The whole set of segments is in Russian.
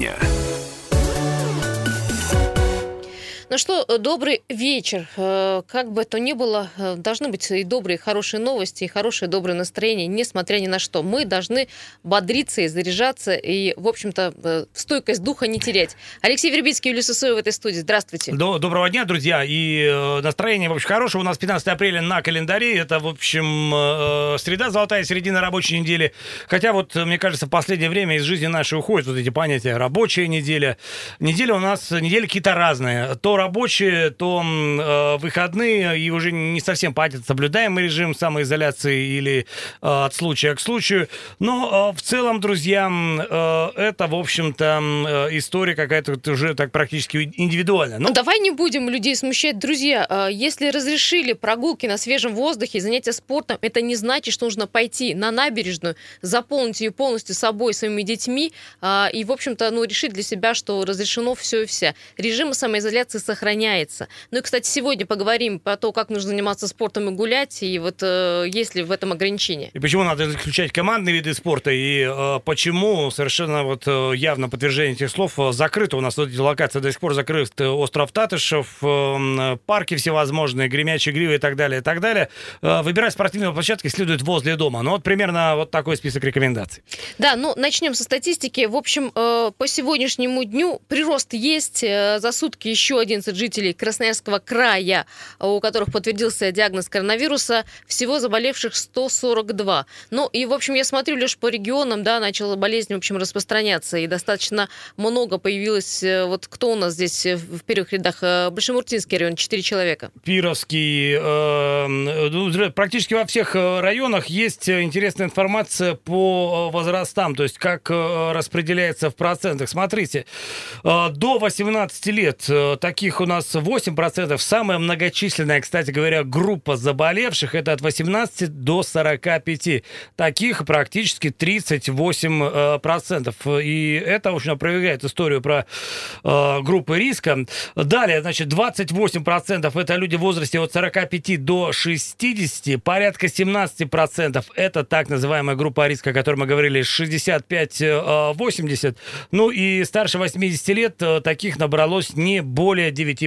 дня. Э, добрый вечер. Э, как бы то ни было, э, должны быть и добрые, и хорошие новости, и хорошее, доброе настроение, несмотря ни на что. Мы должны бодриться и заряжаться, и, в общем-то, стойкость духа не терять. Алексей Вербицкий, Юлия Сысоева в этой студии. Здравствуйте. Доброго дня, друзья. И настроение, в общем, хорошее. У нас 15 апреля на календаре. Это, в общем, среда, золотая середина рабочей недели. Хотя вот, мне кажется, в последнее время из жизни нашей уходят вот эти понятия рабочая неделя. Неделя у нас, недели какие-то разные. То рабочие, то э, выходные, и уже не совсем понятно, соблюдаем мы режим самоизоляции или э, от случая к случаю. Но э, в целом, друзья, э, это, в общем-то, э, история какая-то уже так практически индивидуальная. Ну, давай не будем людей смущать. Друзья, э, если разрешили прогулки на свежем воздухе, занятия спортом, это не значит, что нужно пойти на набережную, заполнить ее полностью собой, своими детьми, э, и, в общем-то, ну, решить для себя, что разрешено все и вся. Режим самоизоляции сохраняется. Ну и, кстати, сегодня поговорим про то, как нужно заниматься спортом и гулять, и вот э, есть ли в этом ограничения. И почему надо исключать командные виды спорта, и э, почему совершенно вот э, явно подтверждение этих слов э, закрыто. У нас вот эти локации до сих пор закрыт э, остров Татышев, э, парки всевозможные, гремячие гривы и так далее, и так далее. Э, выбирать спортивные площадки следует возле дома. Ну вот примерно вот такой список рекомендаций. Да, ну начнем со статистики. В общем, э, по сегодняшнему дню прирост есть. За сутки еще один 11 жителей Красноярского края, у которых подтвердился диагноз коронавируса, всего заболевших 142. Ну и, в общем, я смотрю лишь по регионам, да, начала болезнь, в общем, распространяться, и достаточно много появилось, э, вот кто у нас здесь в первых рядах? Э, Большемуртинский район, 4 человека. Пировский, э, ну, практически во всех районах есть интересная информация по возрастам, то есть как распределяется в процентах. Смотрите, до 18 лет таких у нас 8%. Самая многочисленная, кстати говоря, группа заболевших это от 18 до 45. Таких практически 38%. И это, в общем, опровергает историю про э, группы риска. Далее, значит, 28% это люди в возрасте от 45 до 60. Порядка 17% это так называемая группа риска, о которой мы говорили, 65-80. Ну и старше 80 лет э, таких набралось не более 9%.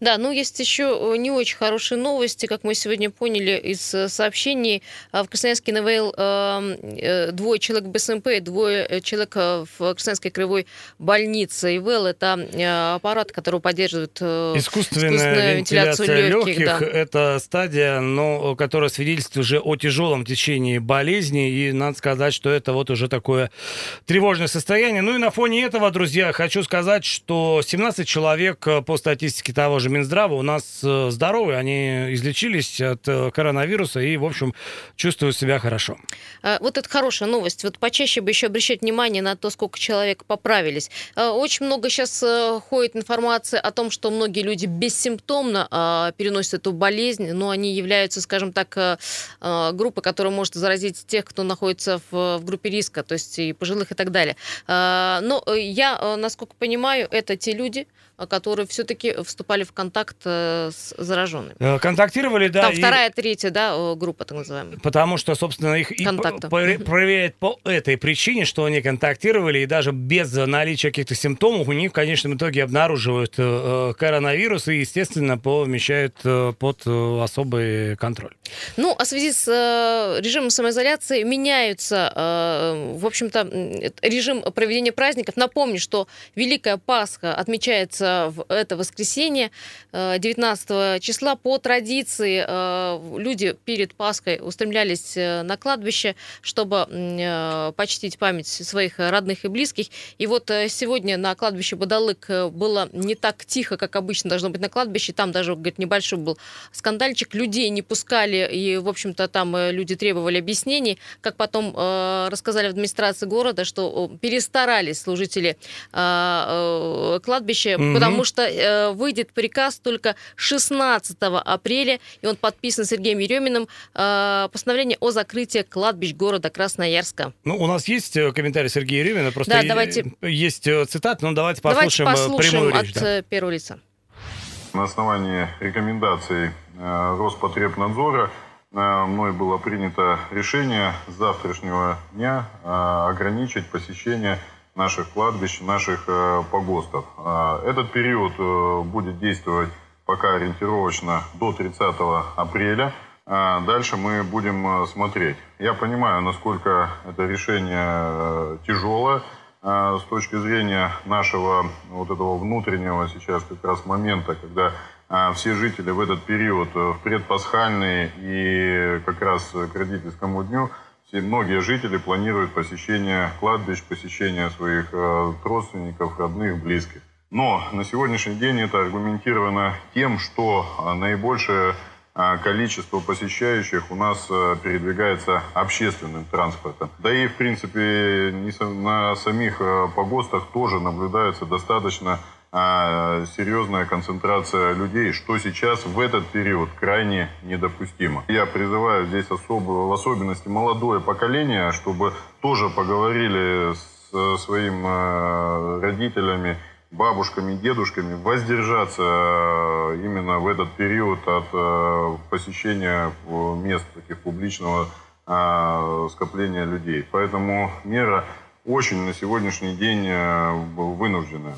Да, ну есть еще э, не очень хорошие новости, как мы сегодня поняли из э, сообщений. А, в Красноярске НВЛ эм, э, двое человек БСМП и двое человек в Красноярской краевой больнице. ИВЛ – это аппарат, который поддерживает искусственную, искусственную вентиляцию, вентиляцию легких. легких да. Это стадия, но, которая свидетельствует уже о тяжелом течении болезни. И надо сказать, что это вот уже такое тревожное состояние. Ну и на фоне этого, друзья, хочу сказать, что 17 человек человек по статистике того же Минздрава у нас э, здоровые, они излечились от э, коронавируса и, в общем, чувствуют себя хорошо. А, вот это хорошая новость. Вот почаще бы еще обращать внимание на то, сколько человек поправились. А, очень много сейчас э, ходит информация о том, что многие люди бессимптомно а, переносят эту болезнь, но они являются, скажем так, группой, которая может заразить тех, кто находится в, в группе риска, то есть и пожилых и так далее. Но я, насколько понимаю, это те люди, которые все-таки вступали в контакт э, с зараженными. Э, контактировали, да. Там и... вторая, третья, да, группа, так называемая. Потому что, собственно, их Контакта. и проверяют по этой причине, что они контактировали, и даже без наличия каких-то симптомов у них в конечном итоге обнаруживают э, коронавирус и, естественно, помещают под особый контроль. Ну, а в связи с режимом самоизоляции меняются, в общем-то, режим проведения праздников. Напомню, что Великая Пасха отмечается в это воскресенье, 19 э, числа. По традиции э, люди перед Пасхой устремлялись э, на кладбище, чтобы почтить память своих родных и близких. И вот сегодня на кладбище Бадалык было не так тихо, как обычно должно быть на кладбище. Там даже, говорит, небольшой был скандальчик. Людей не пускали, и, в общем-то, там люди требовали объяснений. Как потом рассказали в администрации города, что перестарались служители кладбища, угу. Потому что э, выйдет приказ только 16 апреля, и он подписан Сергеем Ереминым, э, постановление о закрытии кладбищ города Красноярска. Ну, у нас есть э, комментарий Сергея Еремина, просто да, давайте... есть э, цитат, но давайте послушаем, давайте послушаем прямую речь. от да. первого лица. На основании рекомендаций Роспотребнадзора мной было принято решение с завтрашнего дня ограничить посещение наших кладбищ, наших э, погостов. А, этот период э, будет действовать пока ориентировочно до 30 апреля. А дальше мы будем смотреть. Я понимаю, насколько это решение тяжелое с точки зрения нашего вот этого внутреннего сейчас как раз момента, когда все жители в этот период, в предпасхальный и как раз к родительскому дню – все, многие жители планируют посещение кладбищ, посещение своих э, родственников, родных, близких. Но на сегодняшний день это аргументировано тем, что э, наибольшее э, количество посещающих у нас передвигается общественным транспортом. Да и, в принципе, на самих погостах тоже наблюдается достаточно а, серьезная концентрация людей, что сейчас в этот период крайне недопустимо. Я призываю здесь особо, в особенности молодое поколение, чтобы тоже поговорили с своими а, родителями, бабушками, дедушками, воздержаться а, именно в этот период от посещения мест таких публичного скопления людей. Поэтому мера очень на сегодняшний день вынужденная.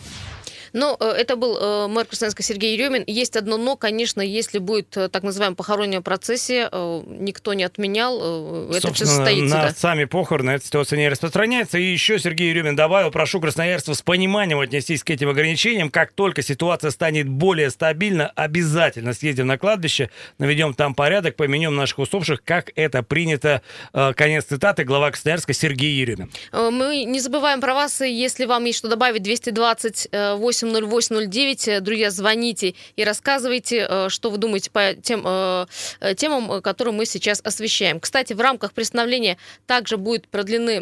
Но э, это был э, мэр Красноярска Сергей Еремин. Есть одно но, конечно, если будет э, так называемая похоронная процессия, никто не отменял, это все состоится. на да. сами похороны эта ситуация не распространяется. И еще Сергей Еремин добавил, прошу красноярцев с пониманием отнестись к этим ограничениям. Как только ситуация станет более стабильна, обязательно съездим на кладбище, наведем там порядок, поменем наших усопших, как это принято. Конец цитаты, глава Красноярска Сергей Еремин. Мы не забываем про вас, если вам есть что добавить, 228 80809. Друзья, звоните и рассказывайте, э, что вы думаете по тем э, э, темам, которые мы сейчас освещаем. Кстати, в рамках представления также будут продлены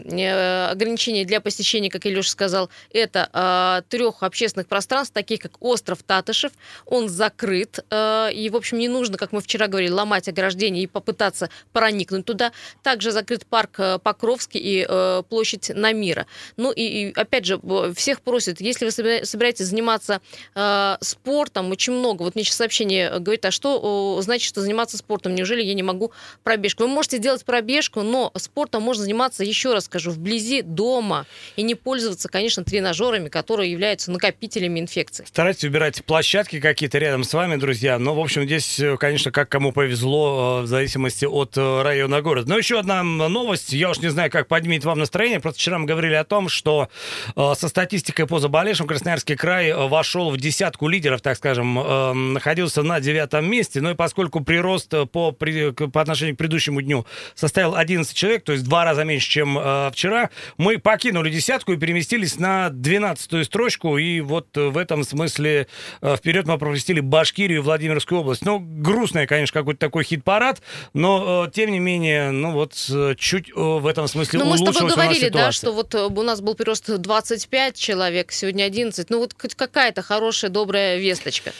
ограничения для посещения, как Илюша сказал, это трех общественных пространств, таких как остров Татышев. Он закрыт, и, в общем, не нужно, как мы вчера говорили, ломать ограждение и попытаться проникнуть туда. Также закрыт парк Покровский и площадь Намира. Ну и опять же, всех просят, если вы собираетесь заниматься э, спортом, очень много. Вот мне сейчас сообщение говорит, а что значит, что заниматься спортом? Неужели я не могу пробежку? Вы можете сделать пробежку, но спортом можно заниматься, еще раз скажу, вблизи дома и не пользоваться, конечно, тренажерами, которые являются накопителями инфекции. Старайтесь убирать площадки какие-то рядом с вами, друзья. Но, в общем, здесь, э, конечно, как кому повезло, э, в зависимости от э, района города. Но еще одна новость. Я уж не знаю, как поднимет вам настроение. Просто вчера мы говорили о том, что со статистикой по заболевшим Красноярский край край вошел в десятку лидеров, так скажем, э, находился на девятом месте. Ну и поскольку прирост по, по отношению к предыдущему дню составил 11 человек, то есть два раза меньше, чем э, вчера, мы покинули десятку и переместились на двенадцатую строчку. И вот в этом смысле э, вперед мы пропустили Башкирию и Владимирскую область. Ну, грустный, конечно, какой-то такой хит-парад, но тем не менее, ну вот чуть в этом смысле ну, улучшилась мы с тобой говорили, да, что вот у нас был прирост 25 человек, сегодня 11. Ну вот хоть какая-то хорошая, добрая весточка.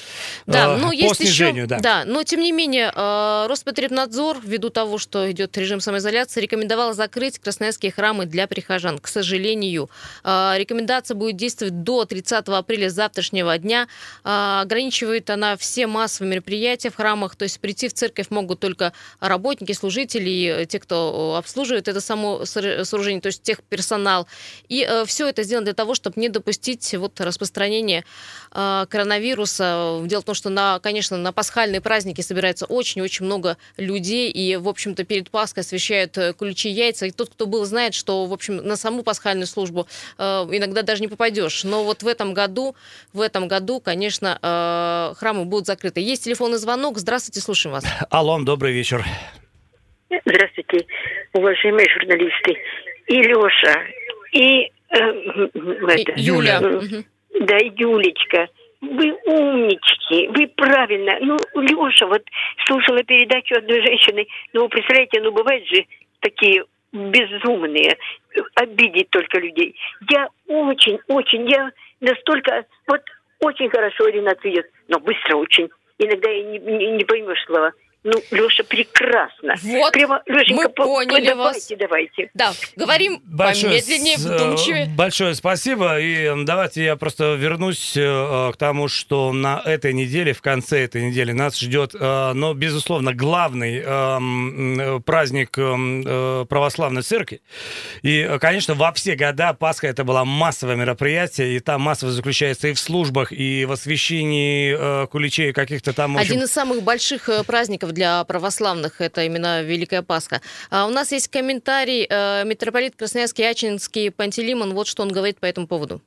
Да, а, ну есть еще... Да. да, но тем не менее, э, Роспотребнадзор, ввиду того, что идет режим самоизоляции, рекомендовал закрыть красноярские храмы для прихожан. К сожалению, э, рекомендация будет действовать до 30 апреля завтрашнего дня. Э, ограничивает она все массовые мероприятия в храмах, то есть прийти в церковь могут только работники, служители, те, кто обслуживает это само сооружение, то есть техперсонал. И все это сделано для того, чтобы не допустить вот распространения распространения э, коронавируса. Дело в том, что, на, конечно, на пасхальные праздники собирается очень-очень много людей, и, в общем-то, перед Пасхой освещают э, ключи яйца. И тот, кто был, знает, что, в общем, на саму пасхальную службу э, иногда даже не попадешь. Но вот в этом году, в этом году, конечно, э, храмы будут закрыты. Есть телефонный звонок. Здравствуйте, слушаем вас. Алло, добрый вечер. Здравствуйте, уважаемые журналисты. И Леша, и, э, это, Юля. Юля. Да, Юлечка, вы умнички, вы правильно. Ну, Леша, вот слушала передачу одной женщины, ну, представляете, ну, бывают же такие безумные, обидеть только людей. Я очень, очень, я настолько, вот очень хорошо Ренат ведет, но быстро очень. Иногда и не, не, не поймешь слова. Ну, Леша, прекрасно. Вот, Прямо, Лешенька, мы по- поняли давайте, вас. давайте. Да, говорим помедленнее, с- вдумчивее. большое спасибо. И э, давайте я просто вернусь э, к тому, что на этой неделе, в конце этой недели нас ждет, э, но, безусловно, главный э, э, праздник э, э, православной церкви. И, э, конечно, во все года Пасха это было массовое мероприятие, и там массово заключается и в службах, и в освящении э, куличей каких-то там... общем, Один из самых больших э, праздников для православных это именно Великая Пасха. А у нас есть комментарий э, митрополит Красноярский Ачинский Пантелеймон. Вот что он говорит по этому поводу.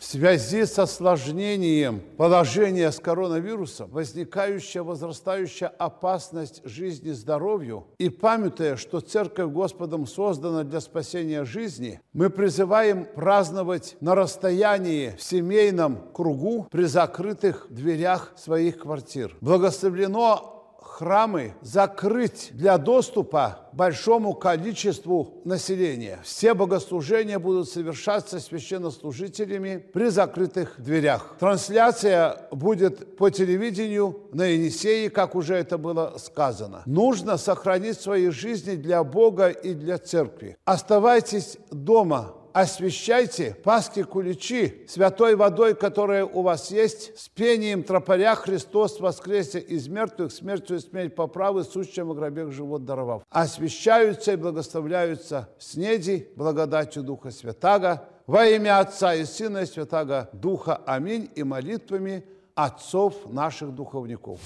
В связи с осложнением положения с коронавирусом, возникающая возрастающая опасность жизни и здоровью, и памятуя, что Церковь Господом создана для спасения жизни, мы призываем праздновать на расстоянии в семейном кругу при закрытых дверях своих квартир. Благословлено храмы закрыть для доступа большому количеству населения. Все богослужения будут совершаться священнослужителями при закрытых дверях. Трансляция будет по телевидению на Енисее, как уже это было сказано. Нужно сохранить свои жизни для Бога и для церкви. Оставайтесь дома, освящайте паски куличи святой водой, которая у вас есть, с пением тропаря Христос воскресе из мертвых, смертью и смерть по праву, сущим в гробех живот даровав. Освящаются и благословляются снеди благодатью Духа Святаго, во имя Отца и Сына и Святаго Духа. Аминь. И молитвами отцов наших духовников.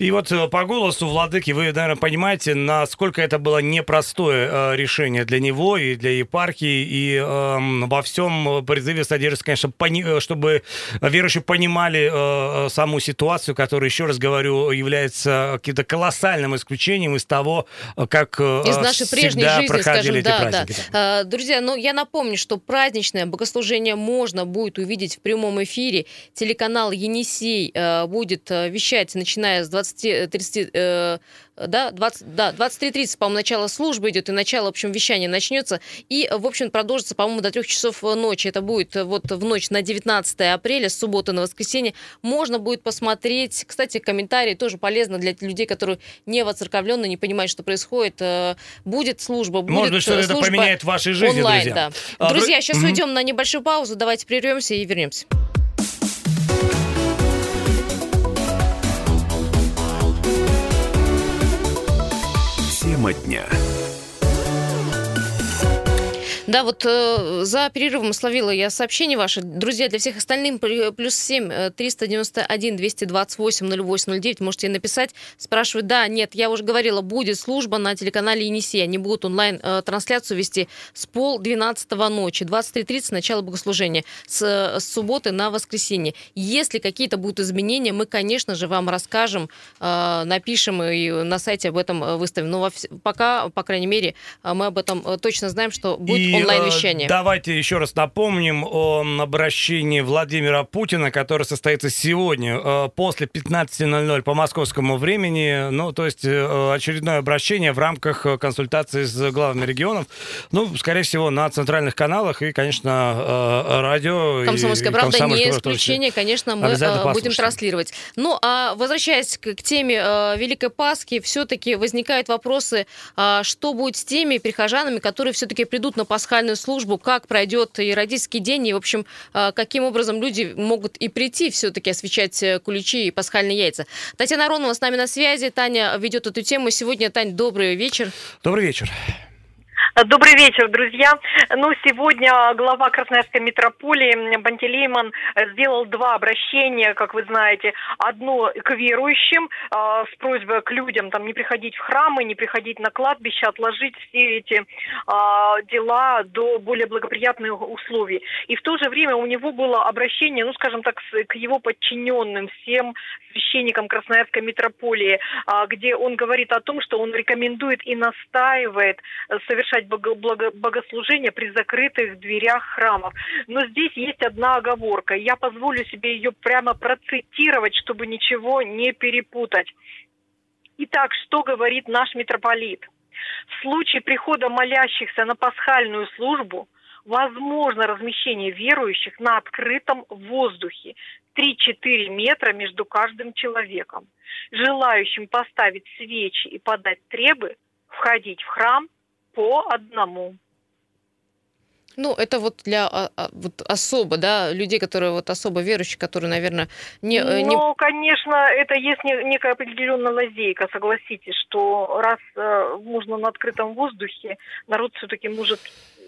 И вот э, по голосу владыки вы, наверное, понимаете, насколько это было непростое э, решение для него и для епархии, и эм, во всем призыве содержится, конечно, пони- э, чтобы верующие понимали э, э, саму ситуацию, которая, еще раз говорю, является каким-то колоссальным исключением из того, э, как э, Из нашей прежней всегда жизни, проходили скажем, эти да, да. праздники. да. А, Друзья, ну я напомню, что праздничное богослужение можно будет увидеть в прямом эфире. Телеканал Енисей э, будет э, вещать, начиная с 20-30 э, да, 20, да, 23.30, по-моему, начало службы идет, и начало, в общем, вещания начнется. И, в общем, продолжится, по-моему, до трех часов ночи. Это будет вот в ночь на 19 апреля, с субботы на воскресенье. Можно будет посмотреть. Кстати, комментарии тоже полезно для людей, которые не воцерковлены, не понимают, что происходит. Будет служба, будет Может быть, что это поменяет в вашей жизни, онлайн, друзья. да. А, дру- Друзья, сейчас уйдем на небольшую паузу. Давайте прервемся и вернемся. Тема дня. Да, вот э, за перерывом словила я сообщение ваше. Друзья, для всех остальных плю- плюс 7 э, 391 228 08 09 можете написать. Спрашивают, да, нет, я уже говорила, будет служба на телеканале Енисей. Они будут онлайн-трансляцию вести с пол 12 ночи, 23.30 начало богослужения, с, э, с субботы на воскресенье. Если какие-то будут изменения, мы, конечно же, вам расскажем, э, напишем и на сайте об этом э, выставим. Но во пока, по крайней мере, э, мы об этом э, точно знаем, что будет И, онлайн-вещание. Давайте еще раз напомним о обращении Владимира Путина, которое состоится сегодня э, после 15.00 по московскому времени. Ну, то есть э, очередное обращение в рамках э, консультации с главами регионов. Ну, скорее всего, на центральных каналах и, конечно, радио. Комсомольская и правда «Комсомольская не правда» тоже. исключение, конечно, мы будем транслировать. Ну, а возвращаясь к, к теме Великой Пасхи, все-таки возникают вопросы, что будет с теми прихожанами, которые все-таки придут на пасхальную службу, как пройдет и родительский день, и, в общем, а, каким образом люди могут и прийти все-таки освещать э, куличи и пасхальные яйца. Татьяна Аронова с нами на связи, Таня ведет эту тему. Сегодня, Тань, добрый вечер. Добрый вечер. Добрый вечер, друзья. Ну, сегодня глава Красноярской митрополии Бантелейман сделал два обращения, как вы знаете. Одно к верующим э, с просьбой к людям там не приходить в храмы, не приходить на кладбище, отложить все эти э, дела до более благоприятных условий. И в то же время у него было обращение, ну, скажем так, к его подчиненным, всем священникам Красноярской митрополии, а, где он говорит о том, что он рекомендует и настаивает э, совершать богослужение при закрытых дверях храмов. Но здесь есть одна оговорка. Я позволю себе ее прямо процитировать, чтобы ничего не перепутать. Итак, что говорит наш митрополит? В случае прихода молящихся на пасхальную службу возможно размещение верующих на открытом воздухе, 3-4 метра между каждым человеком. Желающим поставить свечи и подать требы входить в храм по одному. Ну, это вот для а, а, вот особо, да, людей, которые вот особо верующие, которые, наверное, не... Э, не... Ну, конечно, это есть некая определенная лазейка, согласитесь, что раз э, можно на открытом воздухе, народ все-таки может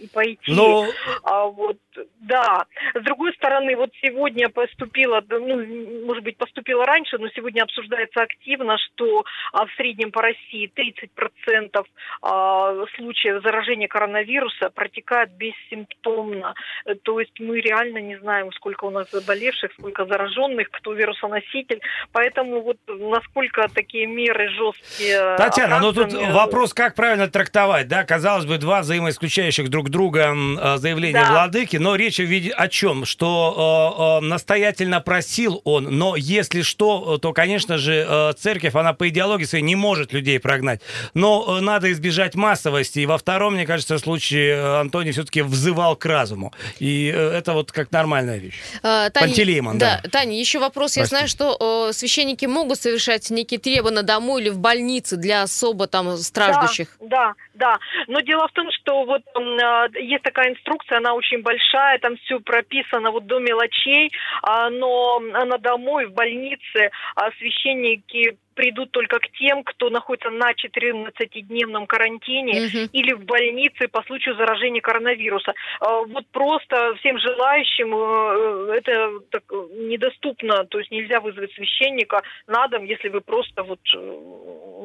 пойти. Но... А вот, да. С другой стороны, вот сегодня поступило, ну, может быть, поступило раньше, но сегодня обсуждается активно, что а, в среднем по России 30% а, случаев заражения коронавируса протекают бессимптомно. То есть мы реально не знаем, сколько у нас заболевших, сколько зараженных, кто вирусоноситель. Поэтому вот насколько такие меры жесткие. Татьяна, ну тут вопрос, как правильно трактовать, да? Казалось бы, два взаимоисключающих друг друга э, заявление да. владыки, но речь о чем? Что э, э, настоятельно просил он, но если что, то, конечно же, э, церковь, она по идеологии своей не может людей прогнать. Но э, надо избежать массовости. И во втором, мне кажется, случае э, Антоний все-таки взывал к разуму. И э, это вот как нормальная вещь. А, Таня, Пантелеймон, да. да. Таня, еще вопрос. Прости. Я знаю, что э, священники могут совершать некие требования дому или в больнице для особо там страждущих. Да, да, да. Но дело в том, что вот э, есть такая инструкция, она очень большая, там все прописано вот до мелочей, а, но на домой, в больнице священники придут только к тем, кто находится на 14-дневном карантине угу. или в больнице по случаю заражения коронавируса. А, вот просто всем желающим э, это так недоступно, то есть нельзя вызвать священника на дом, если вы просто вот э,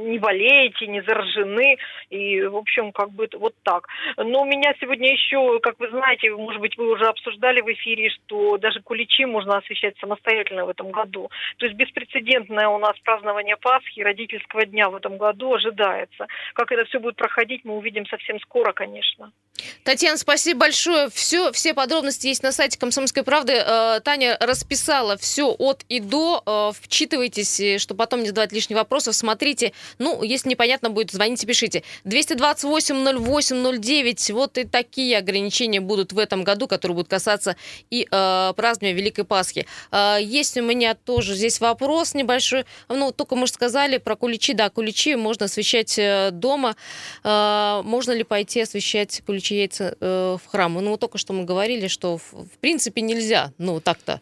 не болеете, не заражены, и, в общем, как бы вот так. Но у меня сегодня еще, как вы знаете, может быть, вы уже обсуждали в эфире, что даже куличи можно освещать самостоятельно в этом году. То есть беспрецедентное у нас празднование Пасхи, родительского дня в этом году ожидается. Как это все будет проходить, мы увидим совсем скоро, конечно. Татьяна, спасибо большое. Все, все подробности есть на сайте «Комсомольской правды». Э, Таня расписала все от и до. Э, вчитывайтесь, чтобы потом не задавать лишних вопросов. Смотрите. Ну, если непонятно будет, звоните, пишите. 228-08-09. Вот и такие ограничения будут в этом году, которые будут касаться и э, празднования Великой Пасхи. Э, есть у меня тоже здесь вопрос небольшой. Ну, только мы же сказали про куличи. Да, куличи можно освещать э, дома. Э, можно ли пойти освещать куличи яйца э, в храм? Ну, только что мы говорили, что в принципе нельзя. Ну, так-то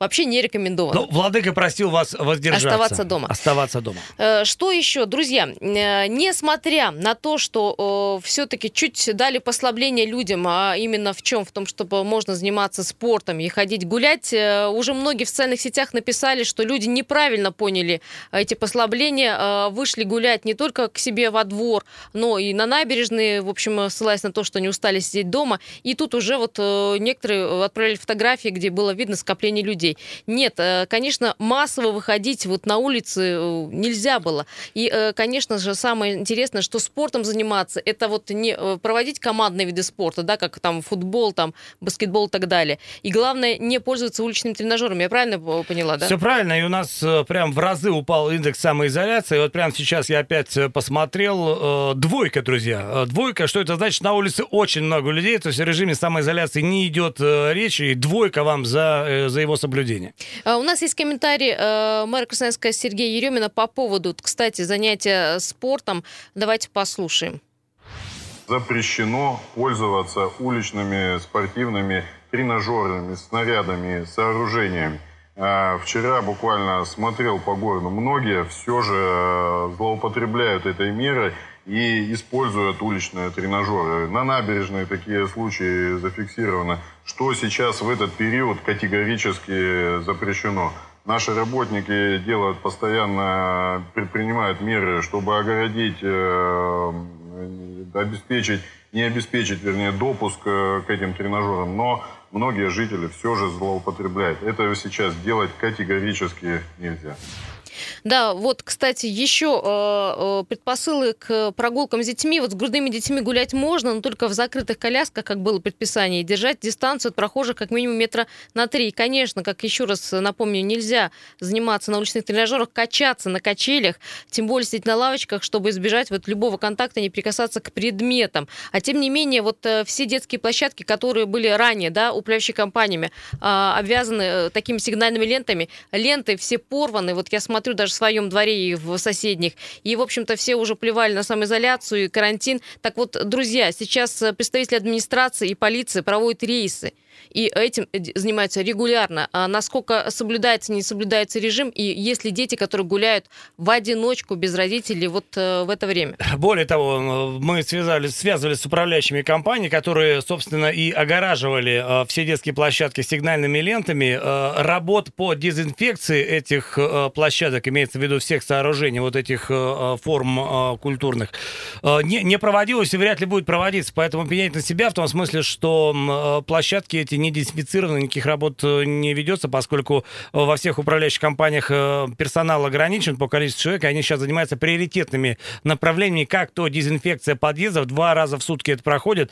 вообще не рекомендовано. Ну, владыка просил вас воздержаться. Оставаться дома. Оставаться дома. Э, что еще, друзья? Э, несмотря на то, что э, все-таки чуть дали послабление людям, а именно в чем? В том, чтобы можно заниматься спортом и ходить гулять, уже многие в социальных сетях написали, что люди неправильно поняли эти послабления, вышли гулять не только к себе во двор, но и на набережные, в общем, ссылаясь на то, что не устали сидеть дома. И тут уже вот некоторые отправили фотографии, где было видно скопление людей людей. Нет, э, конечно, массово выходить вот на улицы э, нельзя было. И, э, конечно же, самое интересное, что спортом заниматься, это вот не проводить командные виды спорта, да, как там футбол, там баскетбол и так далее. И главное, не пользоваться уличными тренажерами. Я правильно поняла, да? Все правильно. И у нас прям в разы упал индекс самоизоляции. Вот прямо сейчас я опять посмотрел. Двойка, друзья. Двойка, что это значит? На улице очень много людей, то есть в режиме самоизоляции не идет речи. И двойка вам за, за его соблюдение соблюдения. А, у нас есть комментарий э, мэра Красноярска Сергея Еремина по поводу, кстати, занятия спортом. Давайте послушаем. Запрещено пользоваться уличными спортивными тренажерами, снарядами, сооружениями. А, вчера буквально смотрел по городу. Многие все же э, злоупотребляют этой мерой и используют уличные тренажеры. На набережной такие случаи зафиксированы. Что сейчас в этот период категорически запрещено? Наши работники делают постоянно, предпринимают меры, чтобы огородить, э, обеспечить, не обеспечить, вернее, допуск э, к этим тренажерам. Но многие жители все же злоупотребляют. Это сейчас делать категорически нельзя. Да, вот, кстати, еще э, э, предпосылы к прогулкам с детьми. Вот с грудными детьми гулять можно, но только в закрытых колясках, как было предписание, и держать дистанцию от прохожих как минимум метра на три. Конечно, как еще раз напомню, нельзя заниматься на уличных тренажерах, качаться на качелях, тем более сидеть на лавочках, чтобы избежать вот любого контакта, не прикасаться к предметам. А тем не менее, вот э, все детские площадки, которые были ранее, да, управляющими компаниями, а, обвязаны такими сигнальными лентами, ленты все порваны. Вот я смотрю даже в своем дворе и в соседних. И, в общем-то, все уже плевали на самоизоляцию и карантин. Так вот, друзья, сейчас э, представители администрации и полиции проводят рейсы и этим э, занимаются регулярно. А насколько соблюдается, не соблюдается режим, и есть ли дети, которые гуляют в одиночку без родителей вот э, в это время? Более того, мы связались, связывались с управляющими компаниями, которые, собственно, и огораживали э, все детские площадки сигнальными лентами. Работ по дезинфекции этих площадок, имеется в виду всех сооружений, вот этих форм культурных, не, не проводилось и вряд ли будет проводиться. Поэтому пенять на себя в том смысле, что площадки эти не дезинфицированы, никаких работ э, не ведется, поскольку э, во всех управляющих компаниях э, персонал ограничен по количеству человек, и они сейчас занимаются приоритетными направлениями, как то дезинфекция подъездов, два раза в сутки это проходит.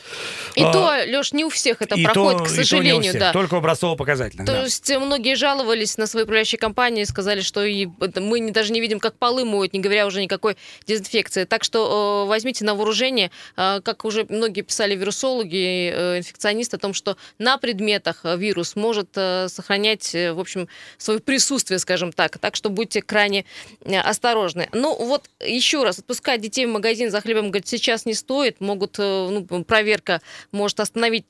И а, то, Леш, не у всех это проходит, то, к сожалению, всех, да. Только образцово-показательно. То да. есть многие жаловались на свои управляющие компании, сказали, что и мы даже не видим, как полы моют, не говоря уже никакой дезинфекции. Так что возьмите на вооружение, как уже многие писали вирусологи, инфекционисты, о том, что на предметах э, вирус может э, сохранять, э, в общем, свое присутствие, скажем так. Так что будьте крайне осторожны. Ну вот еще раз, отпускать детей в магазин за хлебом, говорит, сейчас не стоит. Могут, ну, проверка может остановить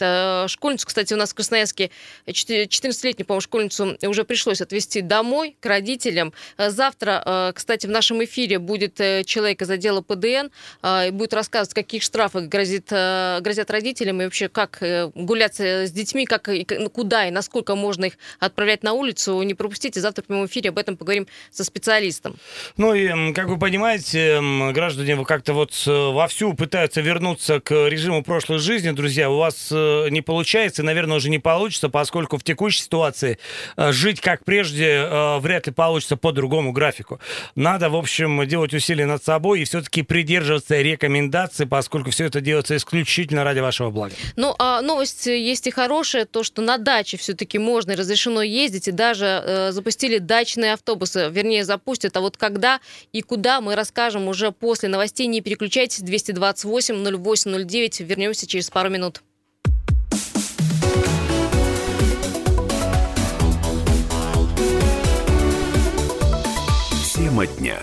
школьницу. Кстати, у нас в Красноярске 14-летнюю, по-моему, школьницу уже пришлось отвезти домой к родителям. Завтра, кстати, в нашем эфире будет человек из отдела ПДН и будет рассказывать, каких штрафов грозит, грозят родителям и вообще как гулять с детьми, как ну, куда и насколько можно их отправлять на улицу, не пропустите. Завтра в прямом эфире об этом поговорим со специалистом. Ну и, как вы понимаете, граждане как-то вот э, вовсю пытаются вернуться к режиму прошлой жизни, друзья. У вас э, не получается, и, наверное, уже не получится, поскольку в текущей ситуации э, жить как прежде вряд ли получится по другому графику. Надо, в общем, делать усилия над собой и все-таки придерживаться рекомендаций, поскольку все это делается исключительно ради вашего блага. Ну, а новость есть и хорошая хорошее то, что на даче все-таки можно и разрешено ездить, и даже э, запустили дачные автобусы, вернее, запустят. А вот когда и куда мы расскажем уже после новостей. Не переключайтесь, 228 08 09. Вернемся через пару минут. Тема дня.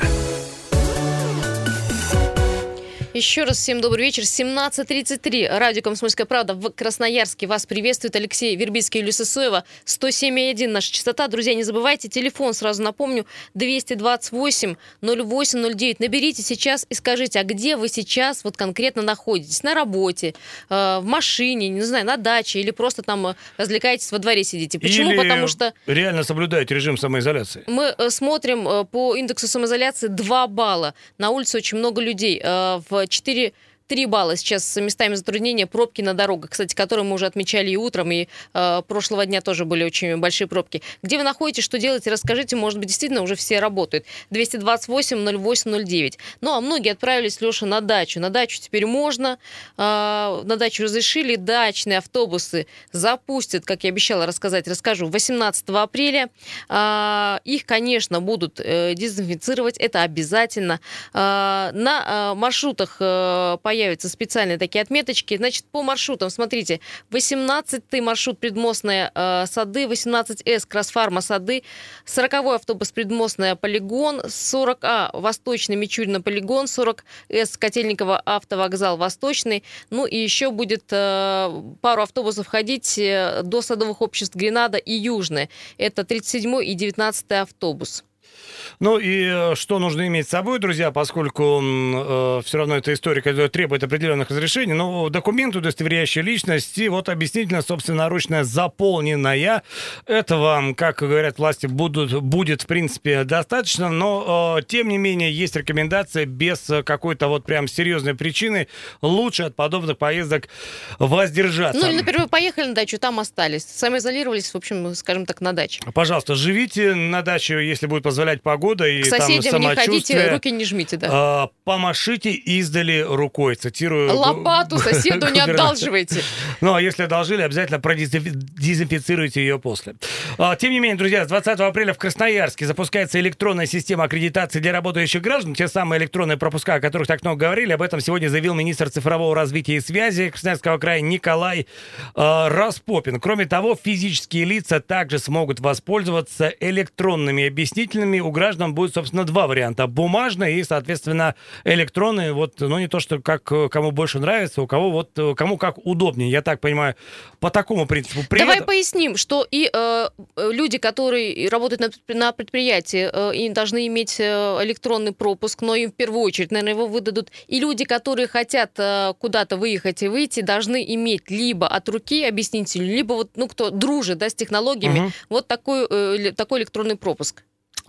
Еще раз всем добрый вечер. 17.33. Радио «Комсомольская правда» в Красноярске. Вас приветствует Алексей Вербицкий и Люся Соева. 107.1 наша частота. Друзья, не забывайте, телефон, сразу напомню, 228 08 09. Наберите сейчас и скажите, а где вы сейчас вот конкретно находитесь? На работе, э, в машине, не знаю, на даче или просто там э, развлекаетесь во дворе сидите. Почему? Или Потому что... реально соблюдаете режим самоизоляции. Мы э, смотрим по индексу самоизоляции 2 балла. На улице очень много людей. В 4 3 балла сейчас с местами затруднения пробки на дорогах, кстати, которые мы уже отмечали и утром, и э, прошлого дня тоже были очень большие пробки. Где вы находитесь, что делаете, расскажите, может быть, действительно уже все работают. 228 08 09. Ну, а многие отправились, Леша, на дачу. На дачу теперь можно, э, на дачу разрешили, дачные автобусы запустят, как я обещала рассказать, расскажу, 18 апреля. Э, их, конечно, будут э, дезинфицировать, это обязательно. Э, на э, маршрутах э, появятся специальные такие отметочки. Значит, по маршрутам, смотрите, 18-й маршрут Предмостные э, сады, 18С Красфарма сады, 40-й автобус Предмостная полигон, 40А Восточный Мичурина полигон, 40С Котельниково автовокзал Восточный. Ну и еще будет э, пару автобусов ходить э, до садовых обществ Гренада и Южная. Это 37-й и 19-й автобус. Ну и э, что нужно иметь с собой, друзья, поскольку э, все равно эта история которая требует определенных разрешений, но документ, удостоверяющий личность, и вот объяснительно собственноручная заполненная. Этого, как говорят власти, будут, будет, в принципе, достаточно, но, э, тем не менее, есть рекомендация без какой-то вот прям серьезной причины лучше от подобных поездок воздержаться. Ну, или, например, вы поехали на дачу, там остались, сами изолировались, в общем, скажем так, на даче. Пожалуйста, живите на даче, если будет позволять позволять погода и К там соседям не ходите, самочувствие. руки не жмите, да. А, помашите издали рукой, цитирую. Лопату соседу не одалживайте. Ну, а если одолжили, обязательно продезинфицируйте ее после. А, Тем не менее, друзья, с 20 апреля в Красноярске запускается электронная система аккредитации для работающих граждан. Те самые электронные пропуска, о которых так много говорили. Об этом сегодня заявил министр цифрового развития и связи Красноярского края Николай э, Распопин. Кроме того, физические лица также смогут воспользоваться электронными объяснительными. У граждан будет, собственно, два варианта. Бумажные и, соответственно, электронные. Вот, ну, не то, что как кому больше нравится, у кого вот, кому как удобнее. Я так понимаю, по такому принципу. При Давай этом- поясним, что и э, люди, которые работают на, на предприятии, э, и должны иметь э, электронный пропуск, но им в первую очередь, наверное, его выдадут. И люди, которые хотят э, куда-то выехать и выйти, должны иметь либо от руки объяснитель, либо вот, ну, кто дружит, да, с технологиями, Мгм. вот такой, э, такой электронный пропуск.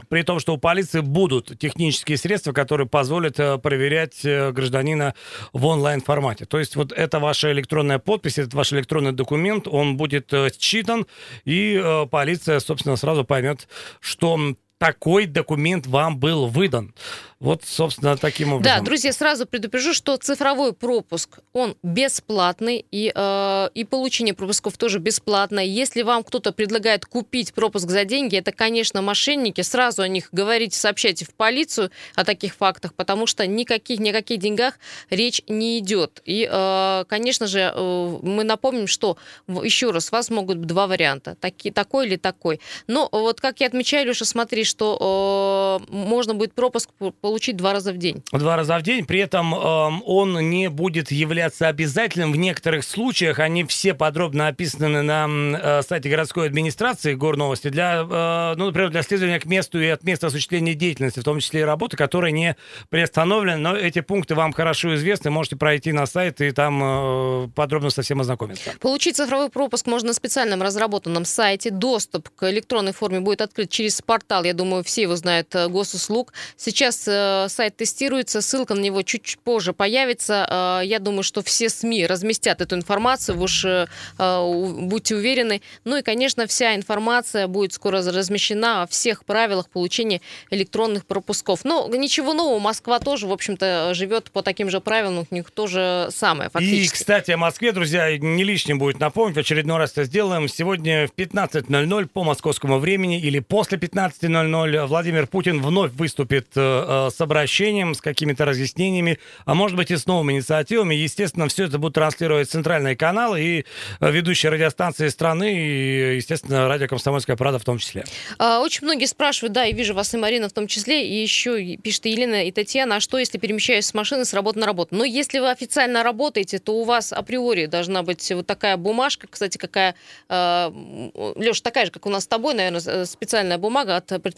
При том, что у полиции будут технические средства, которые позволят э, проверять э, гражданина в онлайн-формате. То есть вот это ваша электронная подпись, это ваш электронный документ, он будет э, считан, и полиция, собственно, сразу поймет, что такой документ вам был выдан. Вот, собственно, таким образом. Да, друзья, сразу предупрежу, что цифровой пропуск, он бесплатный, и, э, и получение пропусков тоже бесплатное. Если вам кто-то предлагает купить пропуск за деньги, это, конечно, мошенники. Сразу о них говорите, сообщайте в полицию о таких фактах, потому что никаких, ни о каких деньгах речь не идет. И, э, конечно же, э, мы напомним, что, еще раз, у вас могут быть два варианта, таки, такой или такой. Но вот, как я отмечаю, Леша, смотри, что э, можно будет пропуск получить два раза в день. Два раза в день. При этом эм, он не будет являться обязательным. В некоторых случаях они все подробно описаны на э, сайте городской администрации Горновости для, э, ну, например, для следования к месту и от места осуществления деятельности, в том числе и работы, которая не приостановлена. Но эти пункты вам хорошо известны. Можете пройти на сайт и там э, подробно со всем ознакомиться. Получить цифровой пропуск можно на специальном разработанном сайте. Доступ к электронной форме будет открыт через портал, я думаю, все его знают, э, госуслуг. Сейчас э, сайт тестируется, ссылка на него чуть позже появится. Э, я думаю, что все СМИ разместят эту информацию, вы уж э, э, будьте уверены. Ну и, конечно, вся информация будет скоро размещена о всех правилах получения электронных пропусков. Но ничего нового, Москва тоже, в общем-то, живет по таким же правилам, у них тоже самое И, фактически. кстати, о Москве, друзья, не лишним будет напомнить, в очередной раз это сделаем. Сегодня в 15.00 по московскому времени или после 15.00 Владимир Путин вновь выступит э, э, с обращением, с какими-то разъяснениями, а может быть и с новыми инициативами. Естественно, все это будут транслировать центральные каналы и э, ведущие радиостанции страны, и, естественно, радио «Комсомольская правда» в том числе. А, Очень многие спрашивают, да, и вижу вас и Марина в том числе, и еще пишет и Елена и Татьяна, а что, если перемещаюсь с машины с работы на работу? Но если вы официально работаете, то у вас априори должна быть вот такая бумажка, кстати, какая, Леша, такая же, как у нас с тобой, наверное, специальная бумага от предприятия,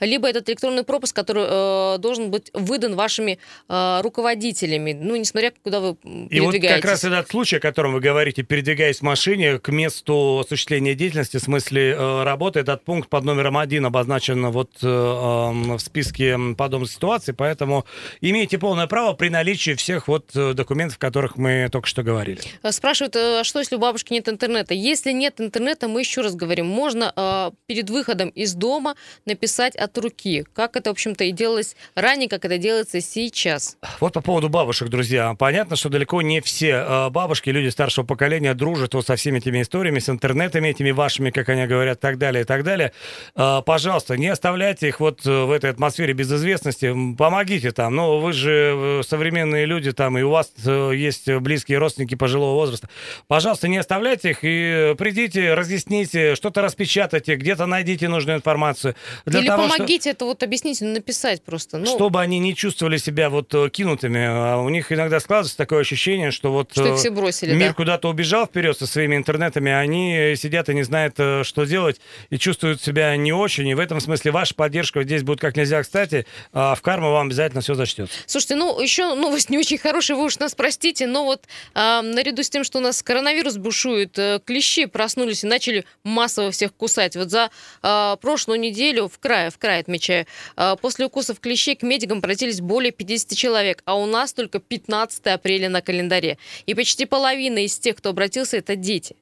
либо этот электронный пропуск, который э, должен быть выдан вашими э, руководителями, ну, несмотря куда вы м, И вот передвигаетесь. как раз этот случай, о котором вы говорите, передвигаясь в машине к месту осуществления деятельности, в смысле э, работы, этот пункт под номером один обозначен вот э, эм, в списке подобных ситуаций, поэтому имеете полное право при наличии всех вот э, документов, о которых мы только что говорили. Спрашивают, э, а что, если у бабушки нет интернета? Если нет интернета, мы еще раз говорим, можно э, перед выходом из дома написать от руки, как это, в общем-то, и делалось ранее, как это делается сейчас. Вот по поводу бабушек, друзья. Понятно, что далеко не все э, бабушки, люди старшего поколения дружат вот со всеми этими историями, с интернетами, этими вашими, как они говорят, так далее, и так далее. Э, Пожалуйста, не оставляйте их вот э, в этой атмосфере безызвестности. Помогите там. Ну, вы же современные люди там, и у вас есть близкие родственники пожилого возраста. Пожалуйста, не оставляйте их и придите, разъясните, что-то распечатайте, где-то найдите нужную информацию. Для Или того, что- помогите это вот объяснить, ну, написать просто. Ну, чтобы они не чувствовали себя вот э, кинутыми. А у них иногда складывается такое ощущение, что вот что э, их все бросили, мир да. куда-то убежал вперед со своими интернетами, а они э, сидят и не знают, э, что делать, и чувствуют себя не очень. И в этом смысле ваша поддержка здесь будет как нельзя кстати, а в карму вам обязательно все зачтется. Слушайте, ну еще новость не очень хорошая, вы уж нас простите, но вот а, наряду с тем, что у нас коронавирус бушует, э, клещи проснулись и начали массово всех кусать. Вот за а, прошлую неделю, в крае, в крае отмечаю, а, после укусов клещей к медикам обратились более 50 человек, а у нас только 15 апреля на календаре. И почти половина из тех, кто обратился, это дети.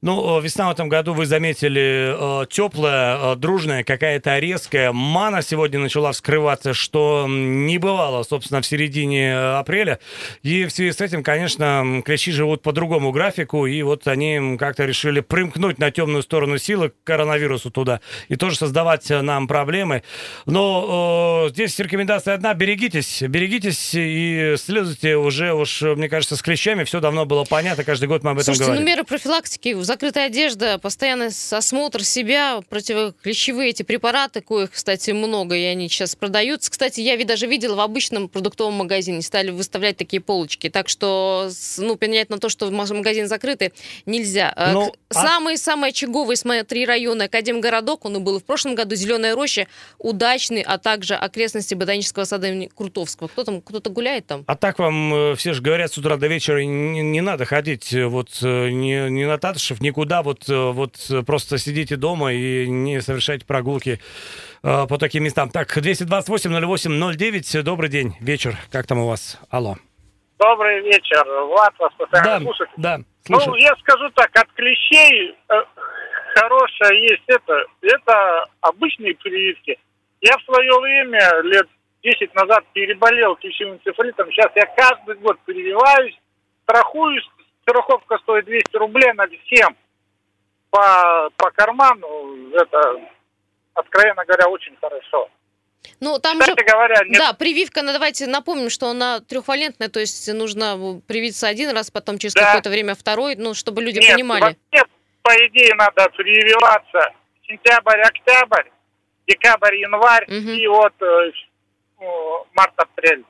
Ну, э, весна в этом году, вы заметили, э, теплая, э, дружная, какая-то резкая. Мана сегодня начала вскрываться, что не бывало, собственно, в середине апреля. И в связи с этим, конечно, клещи живут по другому графику, и вот они как-то решили примкнуть на темную сторону силы к коронавирусу туда и тоже создавать нам проблемы. Но э, здесь рекомендация одна, берегитесь, берегитесь и следуйте уже, уж, мне кажется, с клещами все давно было понятно, каждый год мы об этом Слушайте, говорим. ну меры профилактики закрытая одежда, постоянный осмотр себя, противоклещевые эти препараты, коих, кстати, много, и они сейчас продаются. Кстати, я даже видела в обычном продуктовом магазине, стали выставлять такие полочки. Так что, ну, понять на то, что магазин закрытый, нельзя. Э, Ну, а- очаговый, смотри, районы Академгородок, он и был и в прошлом году, Зеленая роща, удачный, а также окрестности ботанического сада имени Крутовского. Кто там, кто-то гуляет там? А так вам э, все же говорят с утра до вечера, не, не надо ходить э, вот э, не, не Татышев, никуда, вот, э, вот э, просто сидите дома и не совершайте прогулки э, по таким местам. Так, 228-08-09, добрый день, вечер, как там у вас? Алло. Добрый вечер. Влад вас постоянно Да, слушает. да, Ну, слушаю. я скажу так, от клещей э, хорошее есть это. Это обычные прививки. Я в свое время, лет 10 назад, переболел клещевым энцефалитом. Сейчас я каждый год прививаюсь, страхуюсь. Страховка стоит 200 рублей, надо всем по, по карману. Это, откровенно говоря, очень хорошо. Ну, там же... Кстати говоря, нет Да, прививка, ну, давайте напомним, что она трехвалентная, то есть нужно привиться один раз, потом через Да. какое-то время второй, ну, чтобы люди Нет, понимали. вообще, по идее, надо прививаться сентябрь, октябрь, декабрь, январь Мгм. и вот э, э, март-апрель.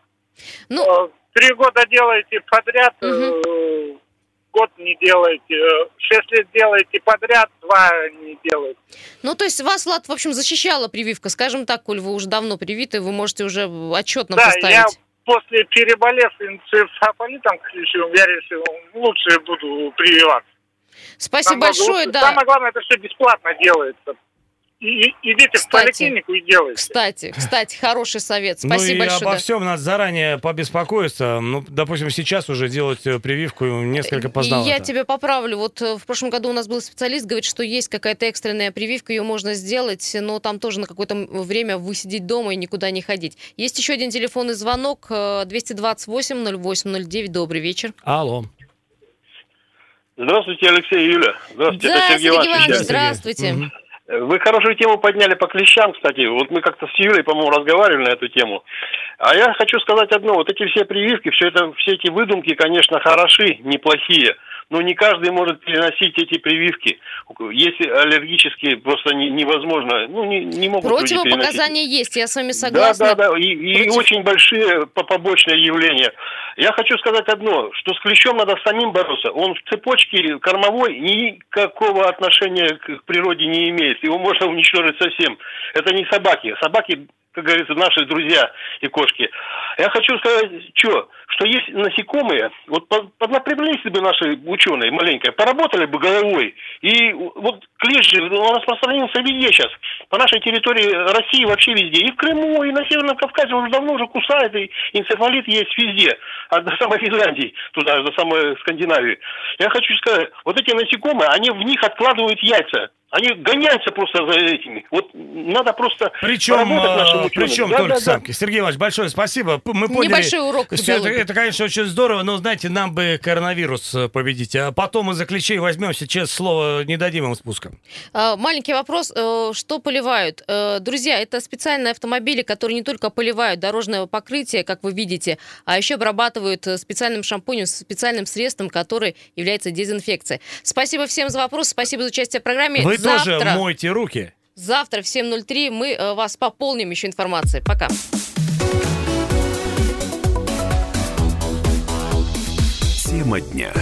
Ну, Э, Три года делаете подряд, э, Мгм. Год не делаете. Э, Шесть лет делаете подряд, два не делаете. ну, то есть вас, Влад, в общем, защищала прививка, скажем так, коль вы уже давно привиты, вы можете уже отчет нам да, поставить. я после переболев энцефалитом клещевым, я решил, лучше буду прививаться. Спасибо Намного большое, лучше. да. Самое главное, это все бесплатно делается. И, идите в Кстати. поликлинику и делайте. Кстати, кстати, хороший совет. Ну Спасибо и большое. обо да. всем надо заранее побеспокоиться. Ну, допустим, сейчас уже делать э, прививку несколько И поздновато. я тебя поправлю. Вот э, в прошлом году у нас был специалист, говорит, что есть какая-то экстренная прививка, ее можно сделать, но там тоже на какое-то время высидеть дома и никуда не ходить. Есть еще один телефонный звонок э, 228-08-09. Добрый вечер. Алло. Здравствуйте, Алексей и Юля. Здравствуйте, Да, это Сергей Сергей Иванович. Иванович, Сергей. здравствуйте. Вы хорошую тему подняли по клещам, кстати. Вот мы как-то с Юлей, по-моему, разговаривали на эту тему. А я хочу сказать одно. Вот эти все прививки, все, это, все эти выдумки, конечно, хороши, неплохие. Но не каждый может переносить эти прививки. Если аллергические, просто не- невозможно. Ну, не, не могут. Противопоказания есть, я с вами согласна. Да, да, да, и, и Против- очень большие по- побочные явления. Я хочу сказать одно, что с клещом надо самим бороться. Он в цепочке кормовой никакого отношения к природе не имеет. Его можно уничтожить совсем. Это не собаки. Собаки, как говорится, наши друзья и кошки. Я хочу сказать, что, что есть насекомые, вот по- поднапряглись бы наши ученые маленько, поработали бы головой, и вот клещ же, он распространился везде сейчас, по нашей территории России вообще везде, и в Крыму, и на Северном Кавказе он уже давно уже кусает, и энцефалит есть везде, от до самой Финляндии, туда, до самой Скандинавии. Я хочу сказать, вот эти насекомые, они в них откладывают яйца, они гоняются просто за этими. Вот надо просто Причем, поработать нашим ученым. причем Да, только да, да. самки. Сергей Иванович, большое спасибо. Мы поняли. Небольшой урок Всё это, это, конечно, очень здорово, но, знаете, нам бы коронавирус э, победить. А потом из-за клещей возьмем, сейчас слово не дадим им спуска. А, Маленький вопрос, э, что поливают? Э, Друзья, это специальные автомобили, которые не только поливают дорожное покрытие, как вы видите, а еще обрабатывают специальным шампунем, специальным средством, которое является дезинфекцией. Спасибо всем за вопрос, спасибо за участие в программе. Вы Завтра, тоже мойте руки. завтра в 7.03 мы э, вас пополним еще информацией. Пока. Тема дня.